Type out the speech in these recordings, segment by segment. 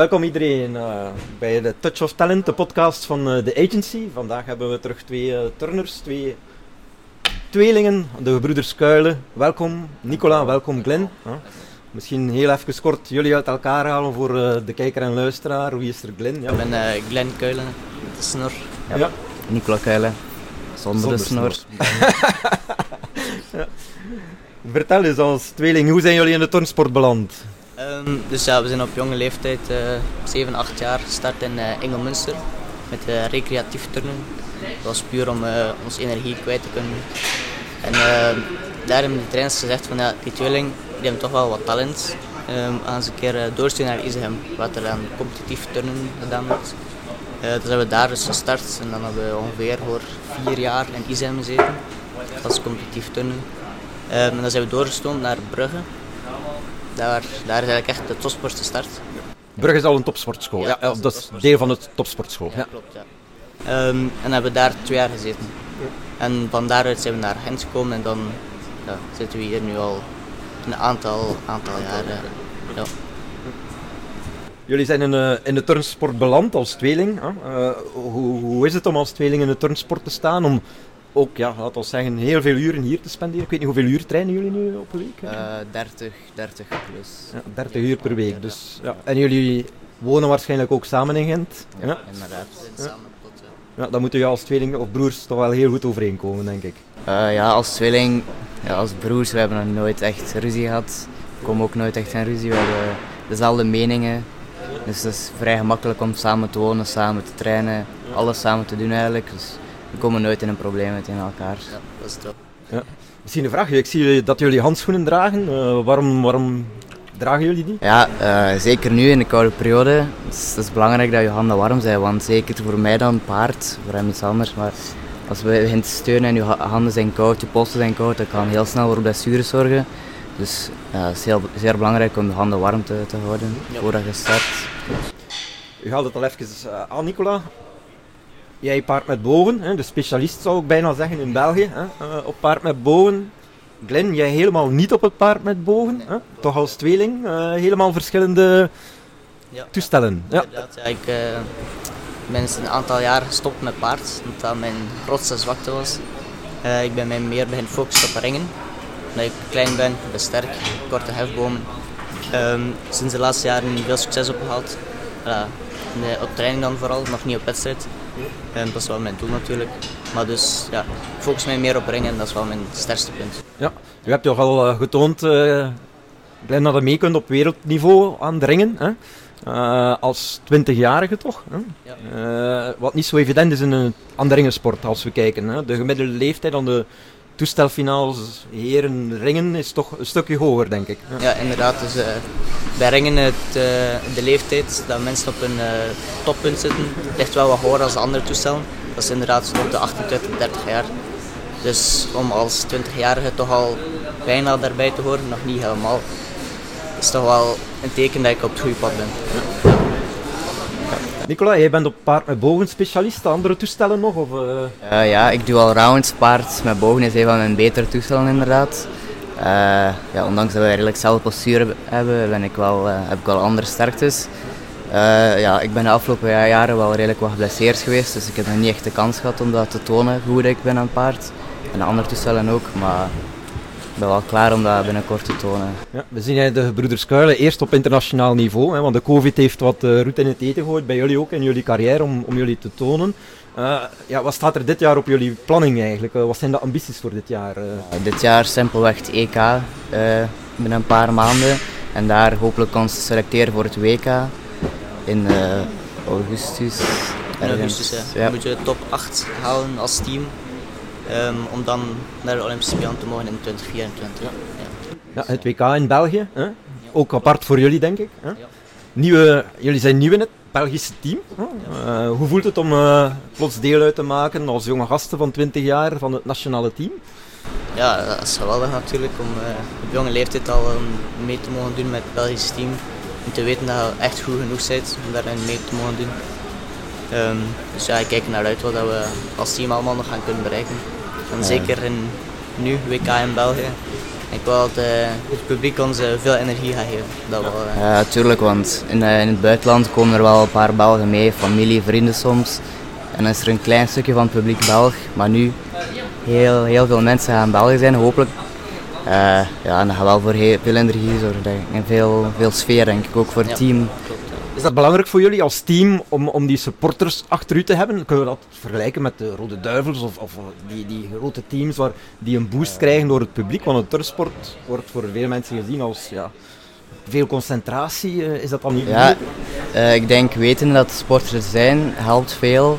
Welkom iedereen uh, bij de Touch of Talent, de podcast van uh, de Agency. Vandaag hebben we terug twee uh, turners, twee tweelingen, de gebroeders Kuilen. Welkom Nicola, welkom Glenn. Misschien heel even kort jullie uit elkaar halen voor de kijker en luisteraar. Wie is er Glenn? Ja. Ik ben Glenn Kuilen, de snor. Ja. ja. Nicola Kuilen, zonder, zonder de snor. ja. Vertel eens als tweeling, hoe zijn jullie in de turnsport beland? Um, dus ja, we zijn op jonge leeftijd, uh, 7, 8 jaar, gestart in uh, Engelmunster met uh, recreatief turnen. Dat was puur om uh, onze energie kwijt te kunnen. En ehm, daar hebben de trainers gezegd van ja, die tweeling die toch wel wat talent. Um, gaan ze een keer doorsturen naar Isegem, wat er aan competitief turnen gedaan wordt. dus hebben we daar dus gestart en dan hebben we ongeveer voor vier jaar in Isegem gezeten. als competitief turnen. en dan zijn we doorgestoomd naar Brugge daar, daar is eigenlijk echt de topsport gestart. Brugge is al een topsportschool. Ja, ja, dat is deel van het topsportschool. Ja, klopt. Ja. Um, en hebben daar twee jaar gezeten. En van daaruit zijn we naar Gent gekomen en dan ja, zitten we hier nu al een aantal, aantal jaren. Ja. Jullie zijn in, uh, in de turnsport beland als tweeling. Uh, hoe, hoe is het om als tweeling in de turnsport te staan? Om ook, ja, laten we zeggen, heel veel uren hier te spenderen. Ik weet niet hoeveel uur trainen jullie nu op een week? Uh, 30, 30 plus. Ja, 30 uur per week. Dus, ja. En jullie wonen waarschijnlijk ook samen in Gent? Ja, ja. inderdaad. Samen ja, dan moeten jullie als tweeling of broers toch wel heel goed overeenkomen, denk ik. Uh, ja, als tweeling, ja, als broers, we hebben nog nooit echt ruzie gehad. We komen ook nooit echt in ruzie. We hebben dezelfde meningen. Dus het is vrij gemakkelijk om samen te wonen, samen te trainen, alles samen te doen eigenlijk. Dus we komen nooit in een probleem met elkaar. Ja, dat is top. Ja. Misschien een vraag. Ik zie dat jullie handschoenen dragen. Uh, waarom, waarom dragen jullie die? Ja, uh, zeker nu in de koude periode. Het is, het is, belangrijk dat je handen warm zijn. Want zeker voor mij dan paard, voor hem iets anders. Maar als we begint te steunen en je handen zijn koud, je polsen zijn koud, dan kan heel snel voor blessures zorgen. Dus uh, het is heel, zeer belangrijk om je handen warm te, te houden ja. voordat je start. U haalt het al even aan, Nicola jij paard met bogen, hè, de specialist zou ik bijna zeggen in België, hè, uh, op paard met bogen. Glenn, jij helemaal niet op het paard met bogen, hè? toch als tweeling, uh, helemaal verschillende ja. toestellen. Ja. Ik uh, ben een aantal jaar gestopt met paard, omdat dat mijn grootste zwakte was. ik ben mij meer beginnen focussen op ringen, omdat ik klein ben, ben sterk, korte hefbomen. Um, sinds de laatste jaren veel succes opgehaald. op training dan vooral, nog niet op wedstrijd. En dat is wel mijn doel natuurlijk. Maar dus ja, focus mij meer op ringen en dat is wel mijn sterkste punt. Ja, u hebt toch al uh, getoond, uh, dat je mee kunt op wereldniveau aan ringen. Hè? Uh, als 20-jarige toch? Hè? Ja. Uh, wat niet zo evident is in een andere ringensport als we kijken. Hè? De gemiddelde leeftijd aan de toestelfinales heren ringen is toch een stukje hoger, denk ik. Ja, inderdaad. Dus, uh, bij ringen het, uh, de leeftijd dat mensen op een uh, toppunt zitten, ligt wel wat hoger dan de andere toestellen. Dat is inderdaad rond de 28, 30 jaar. Dus om als 20-jarige toch al bijna daarbij te horen, nog niet helemaal, is toch wel een teken dat ik op het goede pad ben. Ja. Nicola, jij bent op paard met bogen specialist, andere toestellen nog? Of, uh... ja, ik doe al rounds. Paard met bogen is een van mijn betere toestellen inderdaad. Uh, ja, ondanks dat we eigenlijk zelf postuur hebben, ben ik wel, uh, heb ik wel andere sterktes. ja, ik ben de afgelopen jaren wel redelijk wat geblesseerd geweest, dus ik heb nog niet echt de kans gehad om dat te tonen hoe goed ik ben aan het paard. En de andere toestellen ook, maar ben wel klaar om dat binnenkort te tonen. Ja, we zien de gebroeders Kuilen eerst op internationaal niveau, hè, want de COVID heeft wat uh, route in het eten gegooid bij jullie ook in jullie carrière om, om jullie te tonen. Uh, ja, wat staat er dit jaar op jullie planning eigenlijk? Uh, wat zijn de ambities voor dit jaar? Ja, dit jaar simpelweg het EK binnen een paar maanden en daar hopelijk ons selecteren voor het WK in augustus. In augustus, ja. ja. moet je top 8 halen als team. Um, om dan naar de Olympische Spelen te mogen in 2024. Ja. Ja. het WK in België, hè? ook apart voor jullie denk ik. Hè? Nieuwe, jullie zijn nieuw in het Belgische team. Uh, hoe voelt het om uh, plots deel uit te maken als jonge gasten van 20 jaar van het nationale team? Ja, dat is geweldig natuurlijk om uh, op jonge leeftijd al um, mee te mogen doen met het Belgische team. En te weten dat je echt goed genoeg bent om daarin mee te mogen doen. Um, dus ja, ik kijk naar uit wat we als team allemaal nog gaan kunnen bereiken. En zeker in nu, WK in België, Ik wil dat het publiek ons veel energie gaat geven. Dat wel, Ja, natuurlijk, want in, in het buitenland komen er wel een paar Belgen mee, familie, vrienden soms. En dan is er een klein stukje van het publiek Belg, maar nu heel, heel veel mensen gaan België zijn, hopelijk. Uh, ja, en dat gaat wel voor heel, veel energie zorgen en veel, veel sfeer denk ik, ook voor het team. Is dat belangrijk voor jullie als team om, om die supporters achter u te hebben? Kunnen we dat vergelijken met de Rode Duivels of, of die, die grote teams waar, die een boost krijgen door het publiek? Want het turfsport wordt voor veel mensen gezien als ja, veel concentratie. Uh, is dat dan niet Ja, uh, ik denk weten dat sporters zijn helpt veel.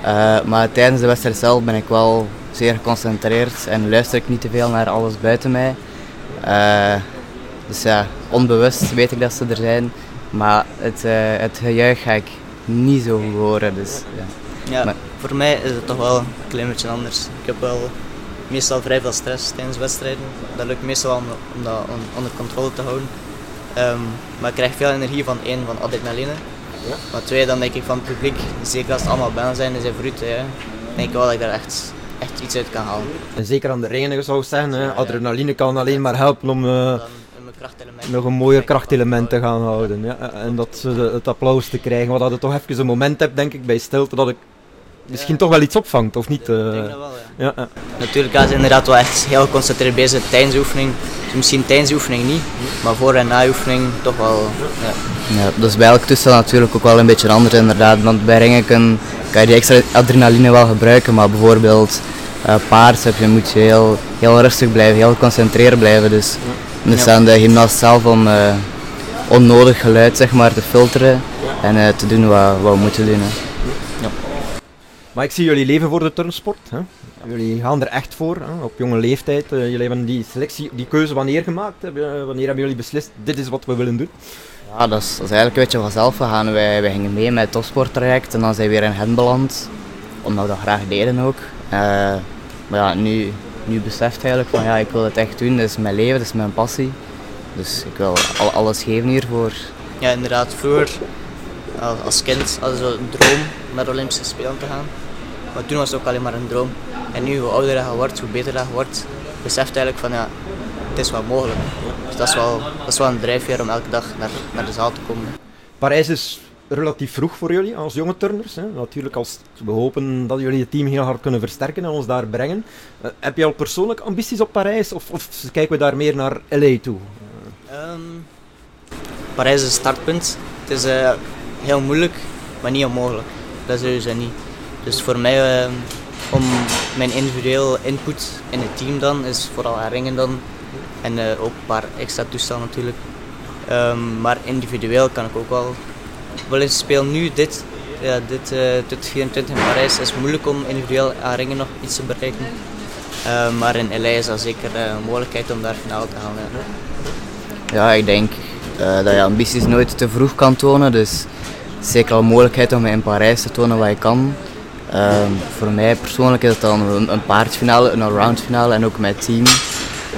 Uh, maar tijdens de wedstrijd zelf ben ik wel zeer geconcentreerd en luister ik niet te veel naar alles buiten mij. Uh, dus ja, onbewust weet ik dat ze er zijn, maar het, uh, het gejuich ga ik niet zo horen. Dus, ja. ja maar, voor mij is het toch wel een klein beetje anders. Ik heb wel meestal vrij veel stress tijdens wedstrijden. Dat lukt meestal om, om dat onder controle te houden. Um, maar ik krijg veel energie van één, van adrenaline. Ja. Maar twee, dan denk ik van het publiek, zeker als het allemaal binnen zijn en zijn ja, denk ik wel dat ik daar echt, echt iets uit kan halen. En zeker aan de ringen zou ik zeggen, hè. adrenaline kan alleen maar helpen om uh, nog een mooier krachtelement te gaan houden. Ja. En dat, het applaus te krijgen, wat dat je toch even een moment hebt denk ik bij stilte dat ik misschien toch wel iets opvangt, of niet? Ik denk dat wel, ja. ja. Natuurlijk is inderdaad wel echt heel geconcentreerd bezig tijdens de oefening. Dus misschien tijdens de oefening niet, maar voor en na de oefening toch wel. Ja. Ja, dat is bij elk toestel natuurlijk ook wel een beetje anders inderdaad. Want bij ringen kan, kan je die extra adrenaline wel gebruiken, maar bijvoorbeeld uh, paard heb je, moet je heel, heel rustig blijven, heel geconcentreerd blijven. Dus is aan de gymnast zelf om uh, onnodig geluid zeg maar, te filteren en uh, te doen wat, wat we moeten doen. Hè. Maar ik zie jullie leven voor de turnsport. Hè? Jullie gaan er echt voor, hè? op jonge leeftijd. Uh, jullie hebben die selectie, die keuze wanneer gemaakt? wanneer hebben jullie beslist, dit is wat we willen doen? Ja, dat is, dat is eigenlijk een beetje vanzelf gegaan. Wij, wij gingen mee met het topsporttraject en dan zijn we weer in hen beland. Omdat we dat graag deden ook. Uh, maar ja, nu, nu beseft eigenlijk van ja, ik wil het echt doen. Dat is mijn leven, dat is mijn passie. Dus ik wil al, alles geven hiervoor. Ja, inderdaad. Vroeger, als kind, hadden we een droom om naar de Olympische Spelen te gaan. Maar toen was het ook alleen maar een droom. En nu, hoe ouder je wordt, hoe beter je wordt, beseft eigenlijk van ja, het is wel mogelijk. Dus dat is wel, dat is wel een drijfveer om elke dag naar, naar de zaal te komen. Parijs is relatief vroeg voor jullie als jonge turners. Hè? Natuurlijk, als we hopen dat jullie het team heel hard kunnen versterken en ons daar brengen. Uh, heb je al persoonlijk ambities op Parijs of, of kijken we daar meer naar LA toe? Um, Parijs is een startpunt. Het is uh, heel moeilijk, maar niet onmogelijk. Dat is sowieso niet. Dus voor mij, uh, om mijn individueel input in het team dan, is vooral aan ringen dan. En uh, ook een paar extra toestellen natuurlijk. Um, maar individueel kan ik ook wel wel eens spelen. Nu, dit, ja, dit, uh, dit 24 in Parijs is moeilijk om individueel aan ringen nog iets te bereiken. Uh, maar in LA is dat zeker een mogelijkheid om daar finale te halen. Ja, ja ik denk dat je ambities nooit te vroeg kan tonen. Dus zeker al een mogelijkheid om in Parijs te tonen wat je kan. Um, voor mij persoonlijk is het dan een, een paardfinale, een allround finale en ook mijn team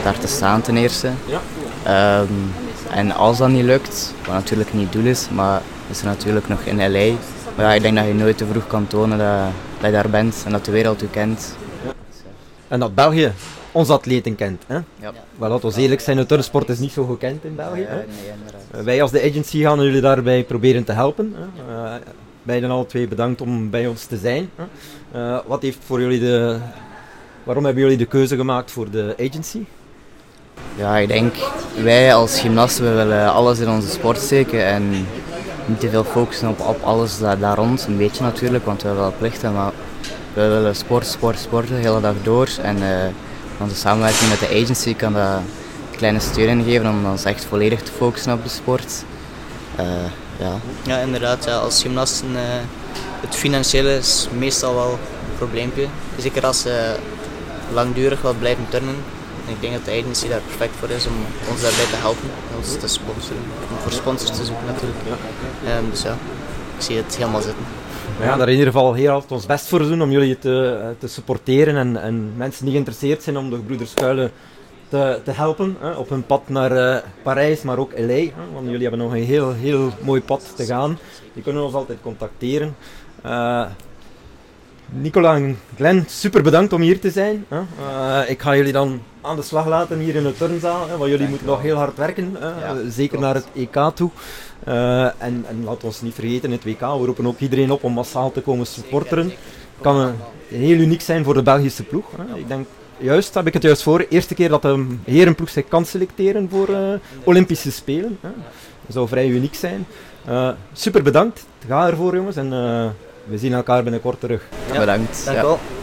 daar te staan ten eerste. Ja. Um, en als dat niet lukt, wat natuurlijk niet het doel is, maar is er natuurlijk nog in LA. Maar ja, ik denk dat je nooit te vroeg kan tonen dat, dat je daar bent en dat de wereld u kent. Ja. En dat België onze atleten kent. Hè? Ja. Maar laten we eerlijk zijn, de turnsport is niet zo gekend in België. Ja, nee, wij als de agency gaan jullie daarbij proberen te helpen. Hè? Uh, beiden alle twee bedankt om bij ons te zijn. Uh, wat heeft voor jullie de, waarom hebben jullie de keuze gemaakt voor de agency? Ja, ik denk, wij als gymnasten willen alles in onze sport steken en niet te veel focussen op, op alles daar, daar rond. Een beetje natuurlijk, want we hebben wel plichten, maar we willen sport, sport, sporten de hele dag door. En uh, onze samenwerking met de agency kan een kleine steun geven om ons echt volledig te focussen op de sport. Uh, ja. ja, inderdaad. Ja, als gymnasten, uh, het financiële is meestal wel een probleempje. Zeker als ze langdurig wat blijven turnen. Ik denk dat de agency daar perfect voor is om ons daarbij te helpen, ons te sponsoren. Om voor sponsors te zoeken natuurlijk. Um, dus ja, ik zie het helemaal zitten. We gaan daar in ieder geval heel ons best voor doen om jullie te, te supporteren en, en mensen die geïnteresseerd zijn om de Broeders Kuilen te, te helpen hè, op hun pad naar uh, Parijs, maar ook LA. Hè, want jullie hebben nog een heel, heel mooi pad te gaan. Die kunnen ons altijd contacteren. Uh, Nicola en Glenn, super bedankt om hier te zijn. Eh, ik ga jullie dan aan de slag laten hier in de turnzaal, hè, want jullie moeten nog heel hard werken, Ja, zeker klopt. naar het EK toe. Eh, en, en we ons niet vergeten, het WK, we roepen ook iedereen op om massaal te komen supporteren. kan heel uniek zijn voor de Belgische ploeg. Hè. Ik denk, juist, heb ik het juist voor, eerste keer dat de herenploeg zich kan selecteren voor eh, Olympische Spelen. Hè. Dat zou vrij uniek zijn. Super bedankt, ga ervoor jongens en we zien elkaar binnenkort terug. Ja. Bedankt. Dank Ja. u wel.